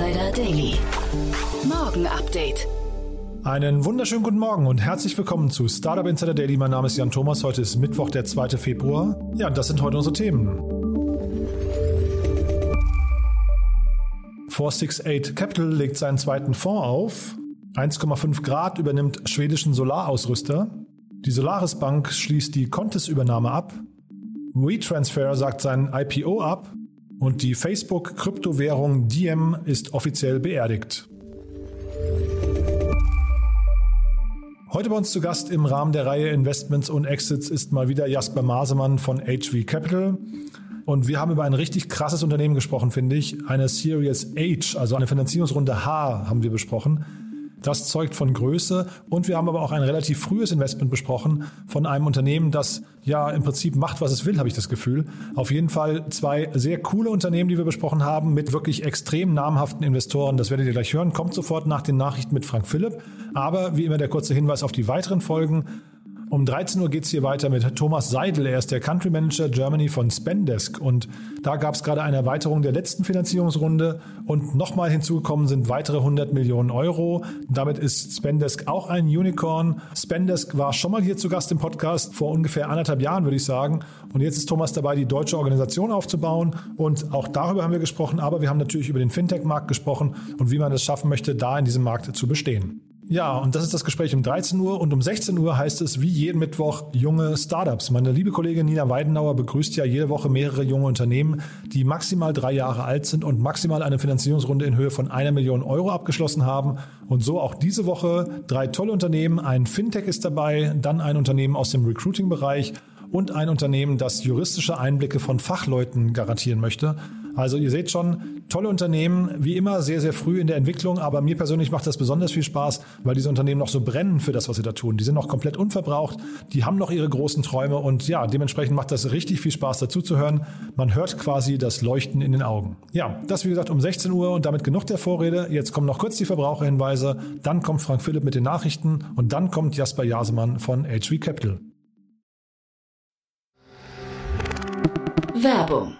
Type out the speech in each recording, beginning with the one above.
Insider Daily. Morgen Update. Einen wunderschönen guten Morgen und herzlich willkommen zu Startup Insider Daily. Mein Name ist Jan Thomas. Heute ist Mittwoch, der 2. Februar. Ja, und das sind heute unsere Themen. 468 Capital legt seinen zweiten Fonds auf. 1,5 Grad übernimmt schwedischen Solarausrüster. Die Solaris Bank schließt die Contis-Übernahme ab. WeTransfer sagt sein IPO ab. Und die Facebook-Kryptowährung Diem ist offiziell beerdigt. Heute bei uns zu Gast im Rahmen der Reihe Investments und Exits ist mal wieder Jasper Masemann von HV Capital. Und wir haben über ein richtig krasses Unternehmen gesprochen, finde ich. Eine Series H, also eine Finanzierungsrunde H, haben wir besprochen. Das zeugt von Größe und wir haben aber auch ein relativ frühes Investment besprochen von einem Unternehmen, das ja im Prinzip macht, was es will, habe ich das Gefühl. Auf jeden Fall zwei sehr coole Unternehmen, die wir besprochen haben, mit wirklich extrem namhaften Investoren. Das werdet ihr gleich hören. Kommt sofort nach den Nachrichten mit Frank Philipp. Aber wie immer der kurze Hinweis auf die weiteren Folgen. Um 13 Uhr geht es hier weiter mit Thomas Seidel. Er ist der Country Manager Germany von Spendesk. Und da gab es gerade eine Erweiterung der letzten Finanzierungsrunde. Und nochmal hinzugekommen sind weitere 100 Millionen Euro. Damit ist Spendesk auch ein Unicorn. Spendesk war schon mal hier zu Gast im Podcast vor ungefähr anderthalb Jahren, würde ich sagen. Und jetzt ist Thomas dabei, die deutsche Organisation aufzubauen. Und auch darüber haben wir gesprochen. Aber wir haben natürlich über den Fintech-Markt gesprochen und wie man es schaffen möchte, da in diesem Markt zu bestehen. Ja, und das ist das Gespräch um 13 Uhr und um 16 Uhr heißt es wie jeden Mittwoch junge Startups. Meine liebe Kollegin Nina Weidenauer begrüßt ja jede Woche mehrere junge Unternehmen, die maximal drei Jahre alt sind und maximal eine Finanzierungsrunde in Höhe von einer Million Euro abgeschlossen haben. Und so auch diese Woche drei tolle Unternehmen. Ein Fintech ist dabei, dann ein Unternehmen aus dem Recruiting-Bereich und ein Unternehmen, das juristische Einblicke von Fachleuten garantieren möchte. Also ihr seht schon, tolle Unternehmen, wie immer sehr, sehr früh in der Entwicklung, aber mir persönlich macht das besonders viel Spaß, weil diese Unternehmen noch so brennen für das, was sie da tun. Die sind noch komplett unverbraucht, die haben noch ihre großen Träume und ja, dementsprechend macht das richtig viel Spaß dazu zu hören. Man hört quasi das Leuchten in den Augen. Ja, das wie gesagt um 16 Uhr und damit genug der Vorrede. Jetzt kommen noch kurz die Verbraucherhinweise, dann kommt Frank Philipp mit den Nachrichten und dann kommt Jasper Jasemann von HV Capital. Werbung.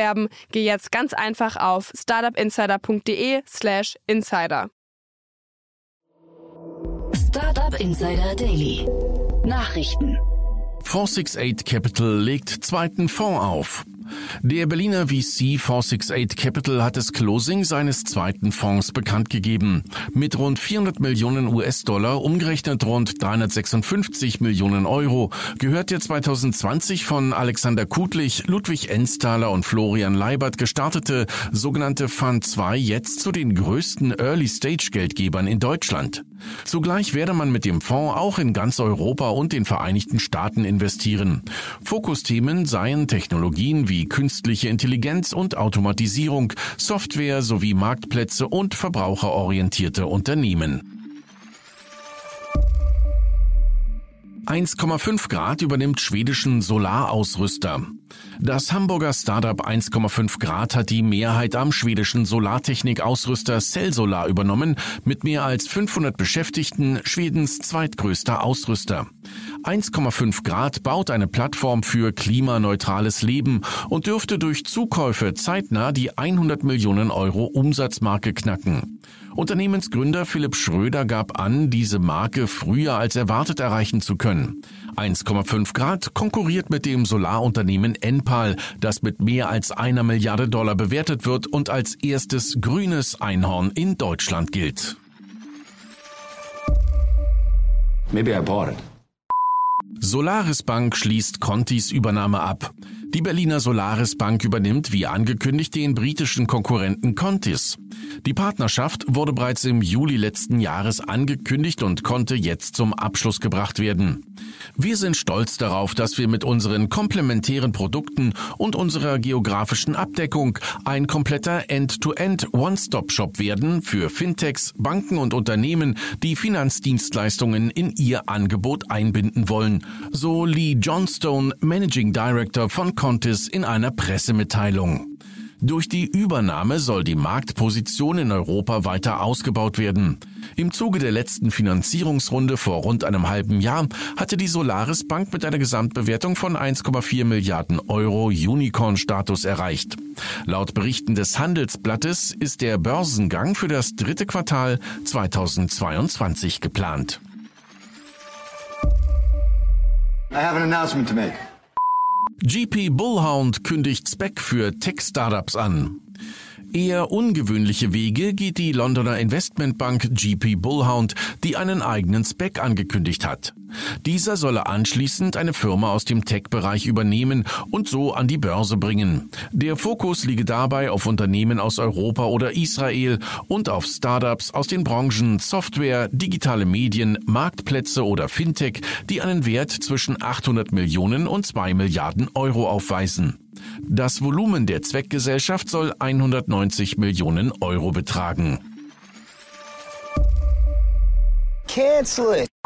geh jetzt ganz einfach auf startupinsider.de/slash insider. Startup Insider Daily. Nachrichten. 468 Capital legt zweiten Fonds auf. Der Berliner VC 468 Capital hat das Closing seines zweiten Fonds bekannt gegeben. Mit rund 400 Millionen US-Dollar, umgerechnet rund 356 Millionen Euro, gehört der 2020 von Alexander Kutlich, Ludwig Ensthaler und Florian Leibert gestartete sogenannte Fund 2 jetzt zu den größten Early-Stage-Geldgebern in Deutschland. Zugleich werde man mit dem Fonds auch in ganz Europa und den Vereinigten Staaten investieren. Fokusthemen seien Technologien wie künstliche Intelligenz und Automatisierung, Software sowie Marktplätze und verbraucherorientierte Unternehmen. 1,5 Grad übernimmt schwedischen Solarausrüster. Das Hamburger Startup 1,5 Grad hat die Mehrheit am schwedischen Solartechnik-Ausrüster Cellsolar übernommen, mit mehr als 500 Beschäftigten Schwedens zweitgrößter Ausrüster. 1,5 Grad baut eine Plattform für klimaneutrales Leben und dürfte durch Zukäufe zeitnah die 100 Millionen Euro Umsatzmarke knacken. Unternehmensgründer Philipp Schröder gab an, diese Marke früher als erwartet erreichen zu können. 1,5 Grad konkurriert mit dem Solarunternehmen Enpal, das mit mehr als einer Milliarde Dollar bewertet wird und als erstes grünes Einhorn in Deutschland gilt. Maybe I bought it. Solaris Bank schließt Contis Übernahme ab. Die Berliner Solaris Bank übernimmt wie angekündigt den britischen Konkurrenten Contis. Die Partnerschaft wurde bereits im Juli letzten Jahres angekündigt und konnte jetzt zum Abschluss gebracht werden. Wir sind stolz darauf, dass wir mit unseren komplementären Produkten und unserer geografischen Abdeckung ein kompletter End-to-End One-Stop-Shop werden für Fintechs, Banken und Unternehmen, die Finanzdienstleistungen in ihr Angebot einbinden wollen, so Lee Johnstone, Managing Director von Contis in einer Pressemitteilung. Durch die Übernahme soll die Marktposition in Europa weiter ausgebaut werden. Im Zuge der letzten Finanzierungsrunde vor rund einem halben Jahr hatte die Solaris Bank mit einer Gesamtbewertung von 1,4 Milliarden Euro Unicorn-Status erreicht. Laut Berichten des Handelsblattes ist der Börsengang für das dritte Quartal 2022 geplant. I have an announcement to make. GP Bullhound kündigt Spec für Tech-Startups an. Eher ungewöhnliche Wege geht die Londoner Investmentbank GP Bullhound, die einen eigenen Spec angekündigt hat. Dieser solle anschließend eine Firma aus dem Tech-Bereich übernehmen und so an die Börse bringen. Der Fokus liege dabei auf Unternehmen aus Europa oder Israel und auf Startups aus den Branchen Software, digitale Medien, Marktplätze oder Fintech, die einen Wert zwischen 800 Millionen und 2 Milliarden Euro aufweisen. Das Volumen der Zweckgesellschaft soll 190 Millionen Euro betragen. Cancel it.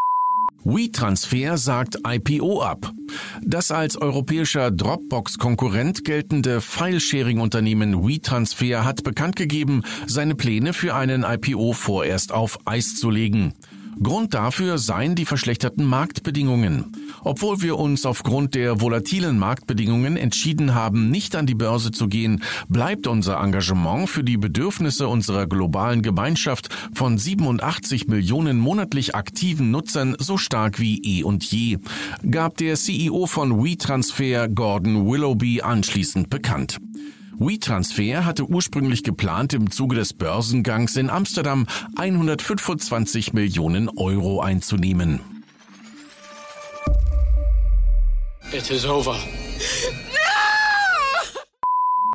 WeTransfer sagt IPO ab. Das als europäischer Dropbox-Konkurrent geltende File-Sharing-Unternehmen WeTransfer hat bekannt gegeben, seine Pläne für einen IPO vorerst auf Eis zu legen. Grund dafür seien die verschlechterten Marktbedingungen. Obwohl wir uns aufgrund der volatilen Marktbedingungen entschieden haben, nicht an die Börse zu gehen, bleibt unser Engagement für die Bedürfnisse unserer globalen Gemeinschaft von 87 Millionen monatlich aktiven Nutzern so stark wie eh und je, gab der CEO von WeTransfer Gordon Willoughby anschließend bekannt. WeTransfer hatte ursprünglich geplant, im Zuge des Börsengangs in Amsterdam 125 Millionen Euro einzunehmen. It is over.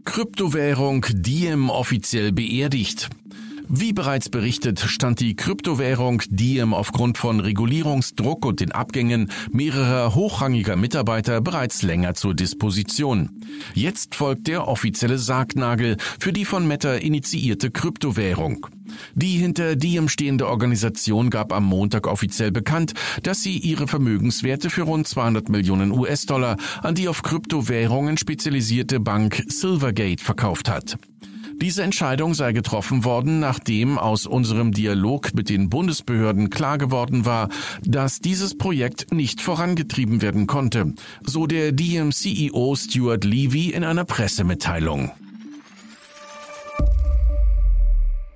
Kryptowährung Diem offiziell beerdigt. Wie bereits berichtet, stand die Kryptowährung Diem aufgrund von Regulierungsdruck und den Abgängen mehrerer hochrangiger Mitarbeiter bereits länger zur Disposition. Jetzt folgt der offizielle Sargnagel für die von Meta initiierte Kryptowährung. Die hinter Diem stehende Organisation gab am Montag offiziell bekannt, dass sie ihre Vermögenswerte für rund 200 Millionen US-Dollar an die auf Kryptowährungen spezialisierte Bank Silvergate verkauft hat. Diese Entscheidung sei getroffen worden, nachdem aus unserem Dialog mit den Bundesbehörden klar geworden war, dass dieses Projekt nicht vorangetrieben werden konnte, so der DM-CEO Stuart Levy in einer Pressemitteilung.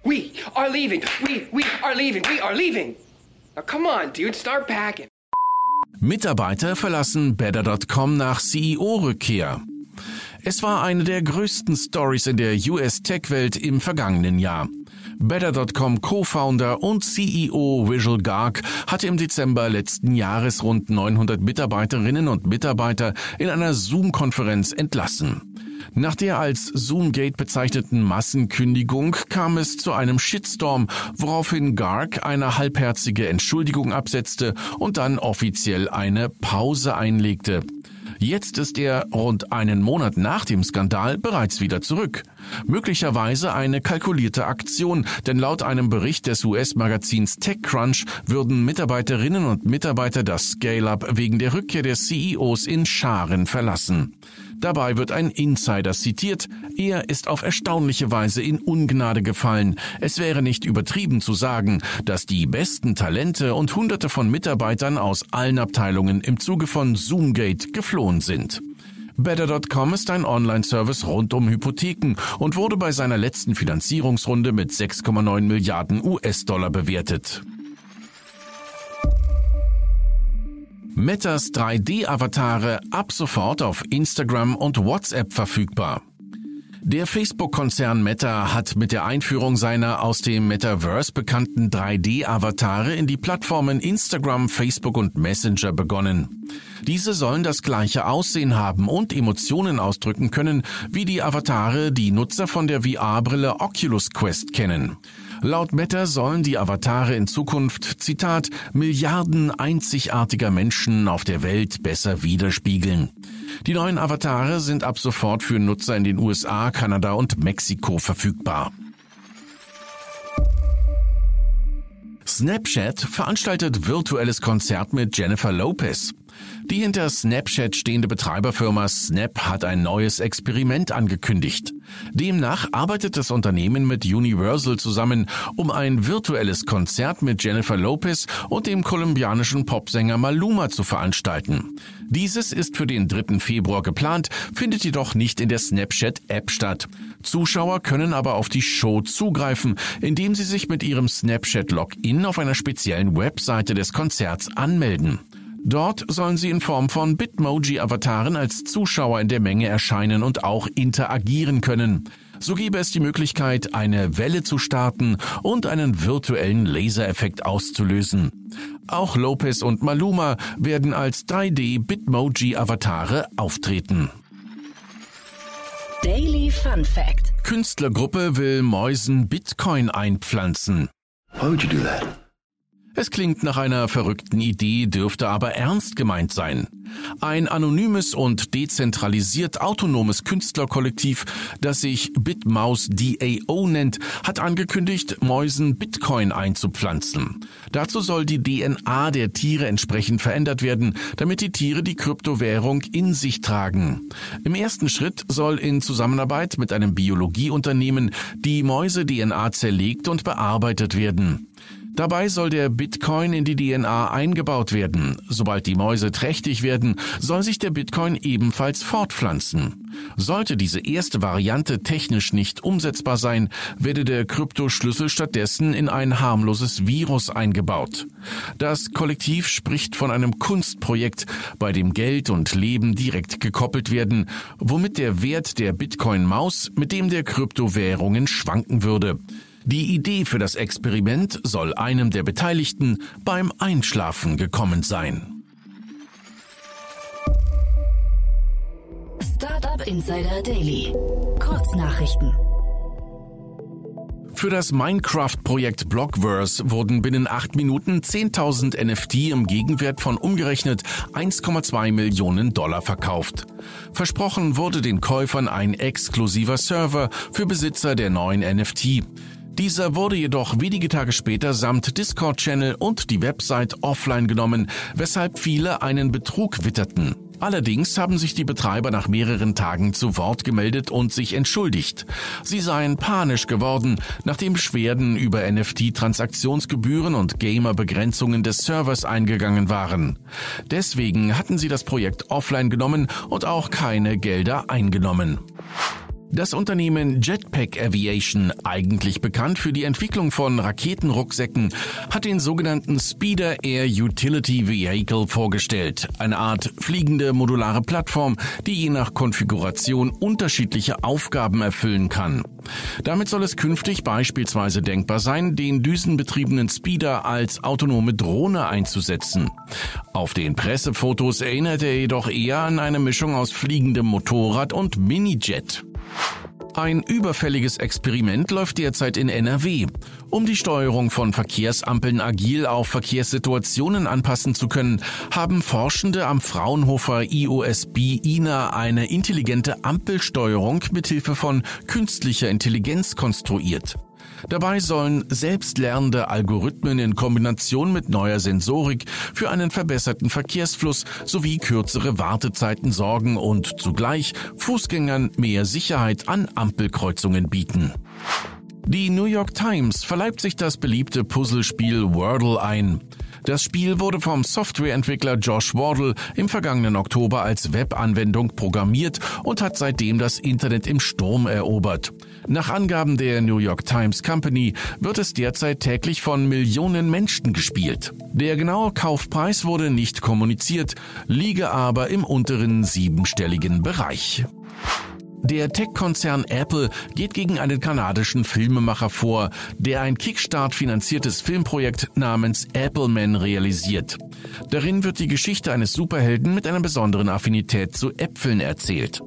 We are leaving. We we are leaving. We are leaving. Now come on, dude, start packing. Mitarbeiter verlassen Better.com nach CEO-Rückkehr. Es war eine der größten Stories in der US-Tech-Welt im vergangenen Jahr. Better.com Co-Founder und CEO Visual Garg hatte im Dezember letzten Jahres rund 900 Mitarbeiterinnen und Mitarbeiter in einer Zoom-Konferenz entlassen. Nach der als Zoomgate bezeichneten Massenkündigung kam es zu einem Shitstorm, woraufhin Garg eine halbherzige Entschuldigung absetzte und dann offiziell eine Pause einlegte. Jetzt ist er rund einen Monat nach dem Skandal bereits wieder zurück. Möglicherweise eine kalkulierte Aktion, denn laut einem Bericht des US-Magazins TechCrunch würden Mitarbeiterinnen und Mitarbeiter das Scale-Up wegen der Rückkehr des CEOs in Scharen verlassen. Dabei wird ein Insider zitiert. Er ist auf erstaunliche Weise in Ungnade gefallen. Es wäre nicht übertrieben zu sagen, dass die besten Talente und hunderte von Mitarbeitern aus allen Abteilungen im Zuge von Zoomgate geflohen sind. Better.com ist ein Online-Service rund um Hypotheken und wurde bei seiner letzten Finanzierungsrunde mit 6,9 Milliarden US-Dollar bewertet. Metas 3D-Avatare ab sofort auf Instagram und WhatsApp verfügbar. Der Facebook-Konzern Meta hat mit der Einführung seiner aus dem Metaverse bekannten 3D-Avatare in die Plattformen Instagram, Facebook und Messenger begonnen. Diese sollen das gleiche Aussehen haben und Emotionen ausdrücken können, wie die Avatare die Nutzer von der VR-Brille Oculus Quest kennen. Laut Meta sollen die Avatare in Zukunft, Zitat, Milliarden einzigartiger Menschen auf der Welt besser widerspiegeln. Die neuen Avatare sind ab sofort für Nutzer in den USA, Kanada und Mexiko verfügbar. Snapchat veranstaltet virtuelles Konzert mit Jennifer Lopez. Die hinter Snapchat stehende Betreiberfirma Snap hat ein neues Experiment angekündigt. Demnach arbeitet das Unternehmen mit Universal zusammen, um ein virtuelles Konzert mit Jennifer Lopez und dem kolumbianischen Popsänger Maluma zu veranstalten. Dieses ist für den 3. Februar geplant, findet jedoch nicht in der Snapchat-App statt. Zuschauer können aber auf die Show zugreifen, indem sie sich mit ihrem Snapchat-Login auf einer speziellen Webseite des Konzerts anmelden. Dort sollen sie in Form von Bitmoji-Avataren als Zuschauer in der Menge erscheinen und auch interagieren können. So gäbe es die Möglichkeit, eine Welle zu starten und einen virtuellen Lasereffekt auszulösen. Auch Lopez und Maluma werden als 3D Bitmoji-Avatare auftreten. Daily Fun Fact. Künstlergruppe will Mäusen Bitcoin einpflanzen. Why would you do that? Es klingt nach einer verrückten Idee, dürfte aber ernst gemeint sein. Ein anonymes und dezentralisiert autonomes Künstlerkollektiv, das sich Bitmaus DAO nennt, hat angekündigt, Mäusen Bitcoin einzupflanzen. Dazu soll die DNA der Tiere entsprechend verändert werden, damit die Tiere die Kryptowährung in sich tragen. Im ersten Schritt soll in Zusammenarbeit mit einem Biologieunternehmen die Mäuse-DNA zerlegt und bearbeitet werden. Dabei soll der Bitcoin in die DNA eingebaut werden. Sobald die Mäuse trächtig werden, soll sich der Bitcoin ebenfalls fortpflanzen. Sollte diese erste Variante technisch nicht umsetzbar sein, werde der Kryptoschlüssel stattdessen in ein harmloses Virus eingebaut. Das Kollektiv spricht von einem Kunstprojekt, bei dem Geld und Leben direkt gekoppelt werden, womit der Wert der Bitcoin-Maus mit dem der Kryptowährungen schwanken würde. Die Idee für das Experiment soll einem der Beteiligten beim Einschlafen gekommen sein. Startup Insider Daily. Kurznachrichten. Für das Minecraft-Projekt Blockverse wurden binnen acht Minuten 10.000 NFT im Gegenwert von umgerechnet 1,2 Millionen Dollar verkauft. Versprochen wurde den Käufern ein exklusiver Server für Besitzer der neuen NFT. Dieser wurde jedoch wenige Tage später samt Discord-Channel und die Website offline genommen, weshalb viele einen Betrug witterten. Allerdings haben sich die Betreiber nach mehreren Tagen zu Wort gemeldet und sich entschuldigt. Sie seien panisch geworden, nachdem Beschwerden über NFT-Transaktionsgebühren und Gamer-Begrenzungen des Servers eingegangen waren. Deswegen hatten sie das Projekt offline genommen und auch keine Gelder eingenommen. Das Unternehmen Jetpack Aviation, eigentlich bekannt für die Entwicklung von Raketenrucksäcken, hat den sogenannten Speeder Air Utility Vehicle vorgestellt, eine Art fliegende modulare Plattform, die je nach Konfiguration unterschiedliche Aufgaben erfüllen kann. Damit soll es künftig beispielsweise denkbar sein, den düsenbetriebenen Speeder als autonome Drohne einzusetzen. Auf den Pressefotos erinnert er jedoch eher an eine Mischung aus fliegendem Motorrad und Minijet. Ein überfälliges Experiment läuft derzeit in NRW. Um die Steuerung von Verkehrsampeln agil auf Verkehrssituationen anpassen zu können, haben Forschende am Fraunhofer IOSB INA eine intelligente Ampelsteuerung mithilfe von künstlicher Intelligenz konstruiert. Dabei sollen selbstlernende Algorithmen in Kombination mit neuer Sensorik für einen verbesserten Verkehrsfluss sowie kürzere Wartezeiten sorgen und zugleich Fußgängern mehr Sicherheit an Ampelkreuzungen bieten. Die New York Times verleibt sich das beliebte Puzzlespiel Wordle ein. Das Spiel wurde vom Softwareentwickler Josh Wardle im vergangenen Oktober als Webanwendung programmiert und hat seitdem das Internet im Sturm erobert. Nach Angaben der New York Times Company wird es derzeit täglich von Millionen Menschen gespielt. Der genaue Kaufpreis wurde nicht kommuniziert, liege aber im unteren siebenstelligen Bereich. Der Tech-Konzern Apple geht gegen einen kanadischen Filmemacher vor, der ein Kickstart-finanziertes Filmprojekt namens Appleman realisiert. Darin wird die Geschichte eines Superhelden mit einer besonderen Affinität zu Äpfeln erzählt.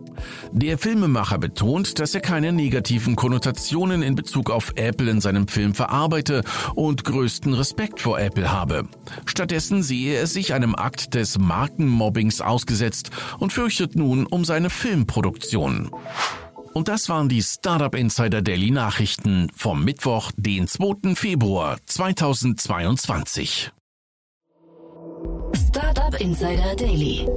Der Filmemacher betont, dass er keine negativen Konnotationen in Bezug auf Apple in seinem Film verarbeite und größten Respekt vor Apple habe. Stattdessen sehe er sich einem Akt des Markenmobbings ausgesetzt und fürchtet nun um seine Filmproduktion. Und das waren die Startup Insider Daily Nachrichten vom Mittwoch, den 2. Februar 2022. Startup Insider Daily.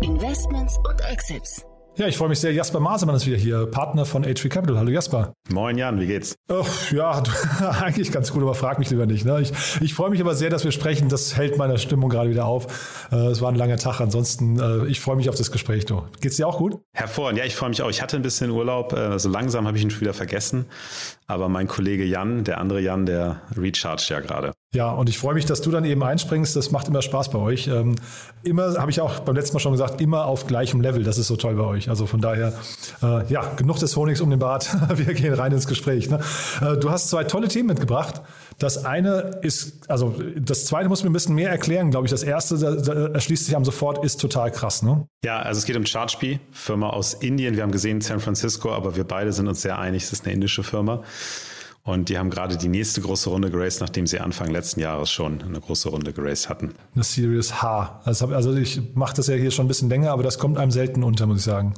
Investments und Exits. Ja, ich freue mich sehr. Jasper Masemann ist wieder hier, Partner von HV Capital. Hallo Jasper. Moin Jan, wie geht's? Oh, ja, eigentlich ganz gut, aber frag mich lieber nicht. Ne? Ich, ich freue mich aber sehr, dass wir sprechen. Das hält meine Stimmung gerade wieder auf. Äh, es war ein langer Tag. Ansonsten, äh, ich freue mich auf das Gespräch. Du. Geht's dir auch gut? Hervorragend. Ja, ich freue mich auch. Ich hatte ein bisschen Urlaub. Äh, so langsam habe ich ihn schon wieder vergessen. Aber mein Kollege Jan, der andere Jan, der rechargt ja gerade. Ja, und ich freue mich, dass du dann eben einspringst. Das macht immer Spaß bei euch. Ähm, immer, habe ich auch beim letzten Mal schon gesagt, immer auf gleichem Level. Das ist so toll bei euch. Also von daher, äh, ja, genug des Honigs um den Bart. Wir gehen rein ins Gespräch. Ne? Äh, du hast zwei tolle Themen mitgebracht. Das eine ist, also das zweite muss mir ein bisschen mehr erklären, glaube ich. Das erste, da, da erschließt sich am sofort, ist total krass, ne? Ja, also es geht um Chargebee, Firma aus Indien. Wir haben gesehen San Francisco, aber wir beide sind uns sehr einig, es ist eine indische Firma. Und die haben gerade die nächste große Runde geraced, nachdem sie Anfang letzten Jahres schon eine große Runde geraced hatten. Eine Series H. Also ich mache das ja hier schon ein bisschen länger, aber das kommt einem selten unter, muss ich sagen.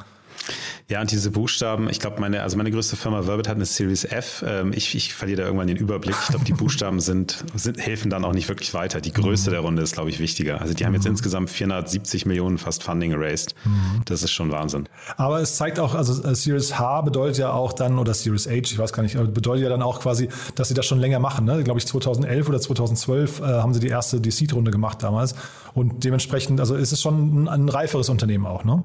Ja, und diese Buchstaben, ich glaube, meine, also meine größte Firma Verbit hat eine Series F. Ähm, ich, ich verliere da irgendwann den Überblick. Ich glaube, die Buchstaben sind, sind, helfen dann auch nicht wirklich weiter. Die Größe mhm. der Runde ist, glaube ich, wichtiger. Also die haben jetzt mhm. insgesamt 470 Millionen fast Funding erased. Mhm. Das ist schon Wahnsinn. Aber es zeigt auch, also äh, Series H bedeutet ja auch dann, oder Series H, ich weiß gar nicht, bedeutet ja dann auch quasi, dass sie das schon länger machen. Ne? Glaube ich, 2011 oder 2012 äh, haben sie die erste die Seed-Runde gemacht damals. Und dementsprechend, also ist es schon ein, ein reiferes Unternehmen auch, ne?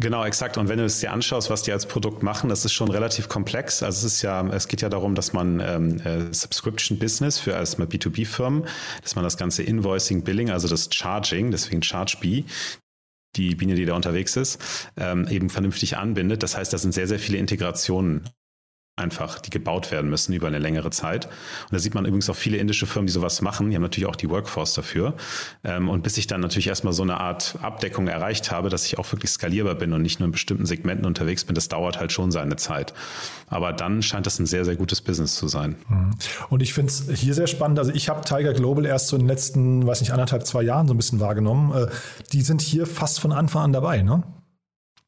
Genau, exakt. Und wenn du es dir anschaust, was die als Produkt machen, das ist schon relativ komplex. Also es ist ja, es geht ja darum, dass man ähm, äh, Subscription Business für erstmal B2B-Firmen, dass man das ganze Invoicing, Billing, also das Charging, deswegen ChargeB, die Biene, die da unterwegs ist, ähm, eben vernünftig anbindet. Das heißt, da sind sehr, sehr viele Integrationen einfach, die gebaut werden müssen über eine längere Zeit. Und da sieht man übrigens auch viele indische Firmen, die sowas machen. Die haben natürlich auch die Workforce dafür. Ähm, und bis ich dann natürlich erstmal so eine Art Abdeckung erreicht habe, dass ich auch wirklich skalierbar bin und nicht nur in bestimmten Segmenten unterwegs bin, das dauert halt schon seine Zeit. Aber dann scheint das ein sehr, sehr gutes Business zu sein. Mhm. Und ich finde es hier sehr spannend. Also ich habe Tiger Global erst so in den letzten, weiß nicht, anderthalb, zwei Jahren so ein bisschen wahrgenommen. Äh, die sind hier fast von Anfang an dabei, ne?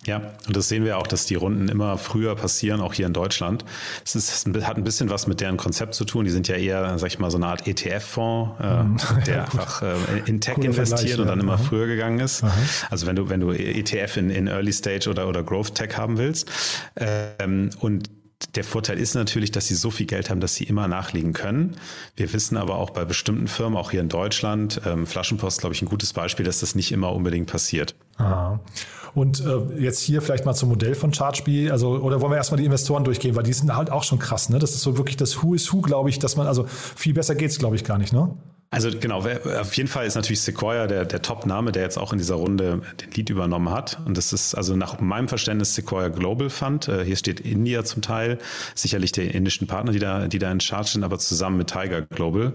Ja, und das sehen wir auch, dass die Runden immer früher passieren, auch hier in Deutschland. Es ist, hat ein bisschen was mit deren Konzept zu tun. Die sind ja eher, sag ich mal, so eine Art ETF-Fonds, äh, mhm. der einfach äh, in Tech Cooler investiert und dann immer Aha. früher gegangen ist. Aha. Also wenn du, wenn du ETF in, in Early Stage oder, oder Growth Tech haben willst. Ähm, und der Vorteil ist natürlich, dass sie so viel Geld haben, dass sie immer nachlegen können. Wir wissen aber auch bei bestimmten Firmen, auch hier in Deutschland, ähm, Flaschenpost, glaube ich, ein gutes Beispiel, dass das nicht immer unbedingt passiert. Aha. Und äh, jetzt hier vielleicht mal zum Modell von ChargeBee, also oder wollen wir erstmal die Investoren durchgehen, weil die sind halt auch schon krass, ne? Das ist so wirklich das Who is Who, glaube ich, dass man, also viel besser geht's, glaube ich, gar nicht, ne? Also genau, auf jeden Fall ist natürlich Sequoia der, der Top-Name, der jetzt auch in dieser Runde den Lead übernommen hat. Und das ist also nach meinem Verständnis Sequoia Global Fund. Äh, hier steht India zum Teil, sicherlich die indischen Partner, die da, die da in Charge sind, aber zusammen mit Tiger Global.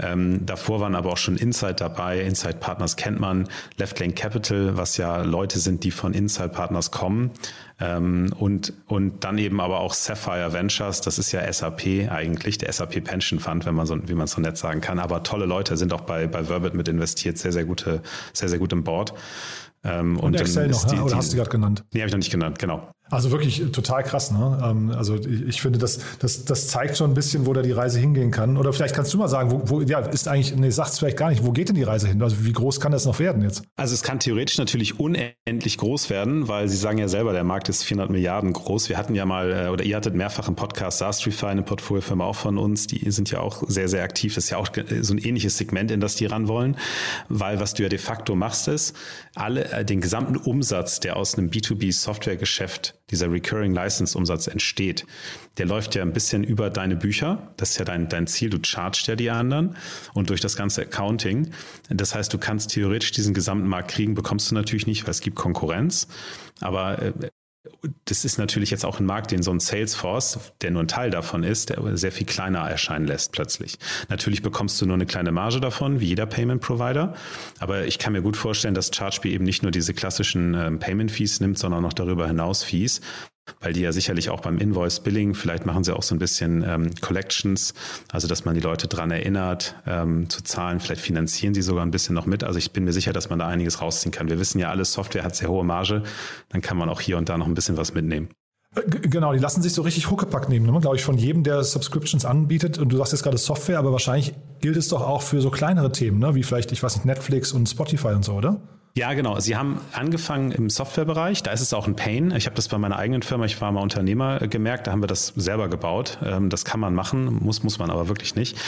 Ähm, davor waren aber auch schon Insight dabei. Insight Partners kennt man, Left Lane Capital, was ja Leute sind, die von Insight Partners kommen. Ähm, und, und dann eben aber auch Sapphire Ventures, das ist ja SAP eigentlich, der SAP Pension Fund, wenn man so, wie man so nett sagen kann. Aber tolle Leute sind auch bei, bei Verbit mit investiert, sehr, sehr gute, sehr, sehr gut im Board. Ähm, und, und Excel noch, die, oder hast du gerade genannt? Nee, habe ich noch nicht genannt, genau. Also wirklich total krass. Ne? Ähm, also ich finde, das, das, das zeigt schon ein bisschen, wo da die Reise hingehen kann. Oder vielleicht kannst du mal sagen, wo, wo ja, ist eigentlich, nee, sag's vielleicht gar nicht, wo geht denn die Reise hin? Also wie groß kann das noch werden jetzt? Also es kann theoretisch natürlich unendlich groß werden, weil Sie sagen ja selber, der Markt ist 400 Milliarden groß. Wir hatten ja mal, äh, oder ihr hattet mehrfach im Podcast Sastrify, eine Portfoliofirma auch von uns, die sind ja auch sehr, sehr aktiv. Das ist ja auch so ein ähnliches Segment, in das die ran wollen, weil was du ja de facto machst ist, alle, äh, den gesamten Umsatz, der aus einem B2B-Softwaregeschäft dieser Recurring License Umsatz entsteht, der läuft ja ein bisschen über deine Bücher. Das ist ja dein, dein Ziel. Du chargst ja die anderen und durch das ganze Accounting. Das heißt, du kannst theoretisch diesen gesamten Markt kriegen, bekommst du natürlich nicht, weil es gibt Konkurrenz. Aber äh, das ist natürlich jetzt auch ein Markt, den so ein Salesforce, der nur ein Teil davon ist, der sehr viel kleiner erscheinen lässt plötzlich. Natürlich bekommst du nur eine kleine Marge davon, wie jeder Payment Provider. Aber ich kann mir gut vorstellen, dass ChargeBee eben nicht nur diese klassischen ähm, Payment Fees nimmt, sondern noch darüber hinaus Fees weil die ja sicherlich auch beim Invoice Billing, vielleicht machen sie auch so ein bisschen ähm, Collections, also dass man die Leute dran erinnert ähm, zu zahlen, vielleicht finanzieren sie sogar ein bisschen noch mit. Also ich bin mir sicher, dass man da einiges rausziehen kann. Wir wissen ja, alles Software hat sehr hohe Marge, dann kann man auch hier und da noch ein bisschen was mitnehmen. Äh, genau, die lassen sich so richtig Huckepack nehmen, ne? glaube ich, von jedem, der Subscriptions anbietet. Und du sagst jetzt gerade Software, aber wahrscheinlich gilt es doch auch für so kleinere Themen, ne? wie vielleicht, ich weiß nicht, Netflix und Spotify und so, oder? Ja, genau. Sie haben angefangen im Softwarebereich. Da ist es auch ein Pain. Ich habe das bei meiner eigenen Firma, ich war mal Unternehmer, äh, gemerkt. Da haben wir das selber gebaut. Ähm, das kann man machen, muss, muss man aber wirklich nicht.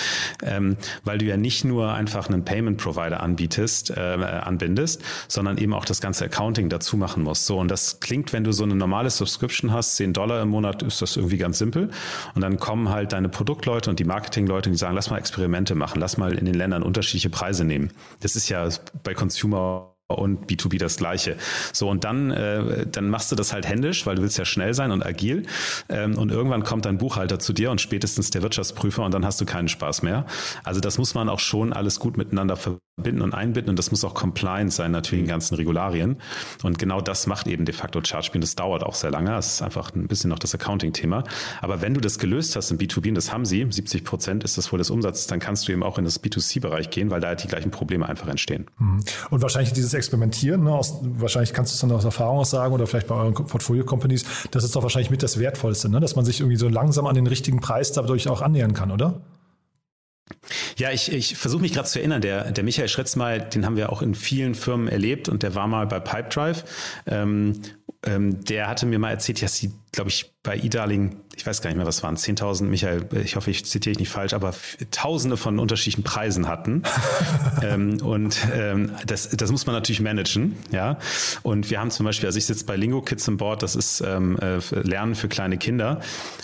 Ähm, weil du ja nicht nur einfach einen Payment Provider anbietest, äh, anbindest, sondern eben auch das ganze Accounting dazu machen musst. So, und das klingt, wenn du so eine normale Subscription hast, 10 Dollar im Monat, ist das irgendwie ganz simpel. Und dann kommen halt deine Produktleute und die Marketingleute, die sagen, lass mal Experimente machen, lass mal in den Ländern unterschiedliche Preise nehmen. Das ist ja bei Consumer und B2B das gleiche. So, und dann, äh, dann machst du das halt händisch, weil du willst ja schnell sein und agil. Ähm, und irgendwann kommt dein Buchhalter zu dir und spätestens der Wirtschaftsprüfer und dann hast du keinen Spaß mehr. Also das muss man auch schon alles gut miteinander verbinden und einbinden und das muss auch compliant sein, natürlich in ganzen Regularien. Und genau das macht eben de facto ChargeBee und das dauert auch sehr lange. Das ist einfach ein bisschen noch das Accounting-Thema. Aber wenn du das gelöst hast im B2B, und das haben sie, 70 Prozent ist das wohl des Umsatzes, dann kannst du eben auch in das B2C-Bereich gehen, weil da halt die gleichen Probleme einfach entstehen. Mhm. Und wahrscheinlich dieses Experimentieren, ne, aus, wahrscheinlich kannst du es dann aus Erfahrung auch sagen oder vielleicht bei euren Portfolio-Companies, das ist doch wahrscheinlich mit das Wertvollste, ne, dass man sich irgendwie so langsam an den richtigen Preis dadurch auch annähern kann, oder? Ja, ich, ich versuche mich gerade zu erinnern, der, der Michael Schritzmal, den haben wir auch in vielen Firmen erlebt und der war mal bei Pipedrive. Ähm, ähm, der hatte mir mal erzählt, dass sie, glaube ich, bei eDarling, ich weiß gar nicht mehr, was waren, 10.000, Michael, ich hoffe, ich zitiere ich nicht falsch, aber tausende von unterschiedlichen Preisen hatten. ähm, und ähm, das, das muss man natürlich managen, ja. Und wir haben zum Beispiel, also ich sitze bei Lingo Kids im Board, das ist ähm, äh, Lernen für kleine Kinder.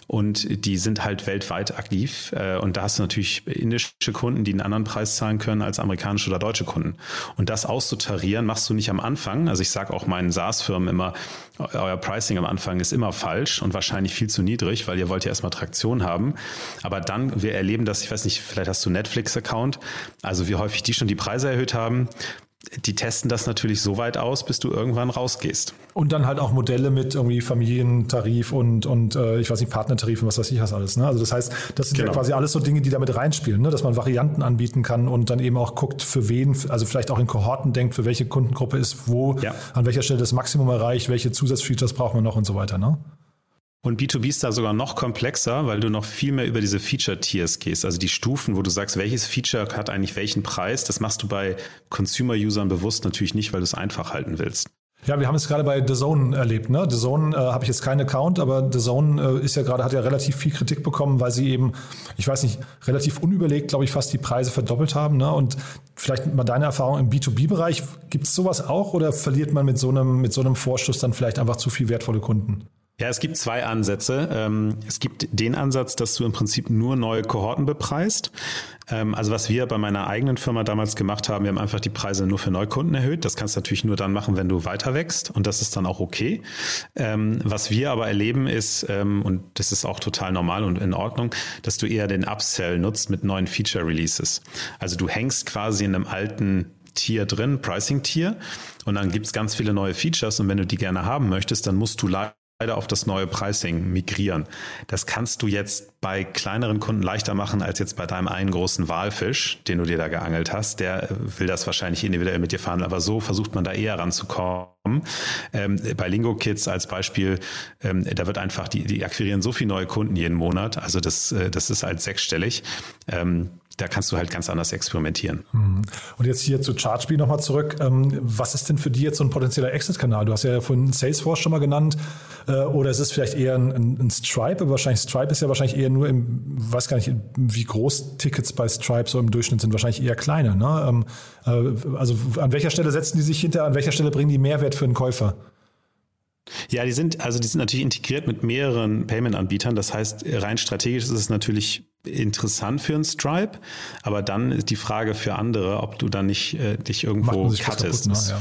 Und die sind halt weltweit aktiv. Äh, und da hast du natürlich indische Kunden, die einen anderen Preis zahlen können als amerikanische oder deutsche Kunden. Und das auszutarieren, machst du nicht am Anfang. Also ich sage auch meinen SaaS-Firmen immer, euer Pricing am Anfang ist immer falsch und wahrscheinlich viel zu niedrig, weil ihr wollt ja erstmal Traktion haben. Aber dann, wir erleben das, ich weiß nicht, vielleicht hast du Netflix-Account, also wie häufig die schon die Preise erhöht haben die testen das natürlich so weit aus, bis du irgendwann rausgehst. Und dann halt auch Modelle mit irgendwie Familientarif und, und äh, ich weiß nicht, Partnertarif und was weiß ich was alles. Ne? Also das heißt, das sind genau. ja quasi alles so Dinge, die damit reinspielen, ne? dass man Varianten anbieten kann und dann eben auch guckt, für wen, also vielleicht auch in Kohorten denkt, für welche Kundengruppe ist wo, ja. an welcher Stelle das Maximum erreicht, welche Zusatzfeatures braucht man noch und so weiter. Ne? Und B2B ist da sogar noch komplexer, weil du noch viel mehr über diese Feature-Tiers gehst, also die Stufen, wo du sagst, welches Feature hat eigentlich welchen Preis. Das machst du bei Consumer-Usern bewusst natürlich nicht, weil du es einfach halten willst. Ja, wir haben es gerade bei The Zone erlebt. Ne? The Zone äh, habe ich jetzt keinen Account, aber The Zone äh, ist ja gerade, hat ja relativ viel Kritik bekommen, weil sie eben, ich weiß nicht, relativ unüberlegt, glaube ich, fast die Preise verdoppelt haben. Ne? Und vielleicht mal deine Erfahrung im B2B-Bereich, gibt es sowas auch oder verliert man mit so einem, mit so einem Vorschuss dann vielleicht einfach zu viel wertvolle Kunden? Ja, es gibt zwei Ansätze. Ähm, es gibt den Ansatz, dass du im Prinzip nur neue Kohorten bepreist. Ähm, also was wir bei meiner eigenen Firma damals gemacht haben, wir haben einfach die Preise nur für Neukunden erhöht. Das kannst du natürlich nur dann machen, wenn du weiter wächst und das ist dann auch okay. Ähm, was wir aber erleben ist, und das ist auch total normal und in Ordnung, dass du eher den Upsell nutzt mit neuen Feature Releases. Also du hängst quasi in einem alten Tier drin, Pricing-Tier. Und dann gibt's ganz viele neue Features. Und wenn du die gerne haben möchtest, dann musst du live auf das neue Pricing migrieren. Das kannst du jetzt bei kleineren Kunden leichter machen als jetzt bei deinem einen großen Walfisch, den du dir da geangelt hast. Der will das wahrscheinlich individuell mit dir fahren, aber so versucht man da eher ranzukommen. Ähm, bei Lingo Kids als Beispiel, ähm, da wird einfach, die, die akquirieren so viele neue Kunden jeden Monat, also das, äh, das ist halt sechsstellig. Ähm, da kannst du halt ganz anders experimentieren. Mhm. Und jetzt hier zu ChargeBee nochmal zurück. Ähm, was ist denn für die jetzt so ein potenzieller Exit-Kanal? Du hast ja von Salesforce schon mal genannt. Äh, oder ist es vielleicht eher ein, ein Stripe? Aber wahrscheinlich Stripe ist ja wahrscheinlich eher nur im, weiß gar nicht, wie groß Tickets bei Stripe so im Durchschnitt sind. Wahrscheinlich eher kleine. Ne? Ähm, äh, also an welcher Stelle setzen die sich hinter? An welcher Stelle bringen die Mehrwert für einen Käufer? Ja, die sind, also die sind natürlich integriert mit mehreren Payment-Anbietern. Das heißt, rein strategisch ist es natürlich interessant für einen Stripe, aber dann ist die Frage für andere, ob du dann nicht äh, dich irgendwo cuttest. Ne? ja.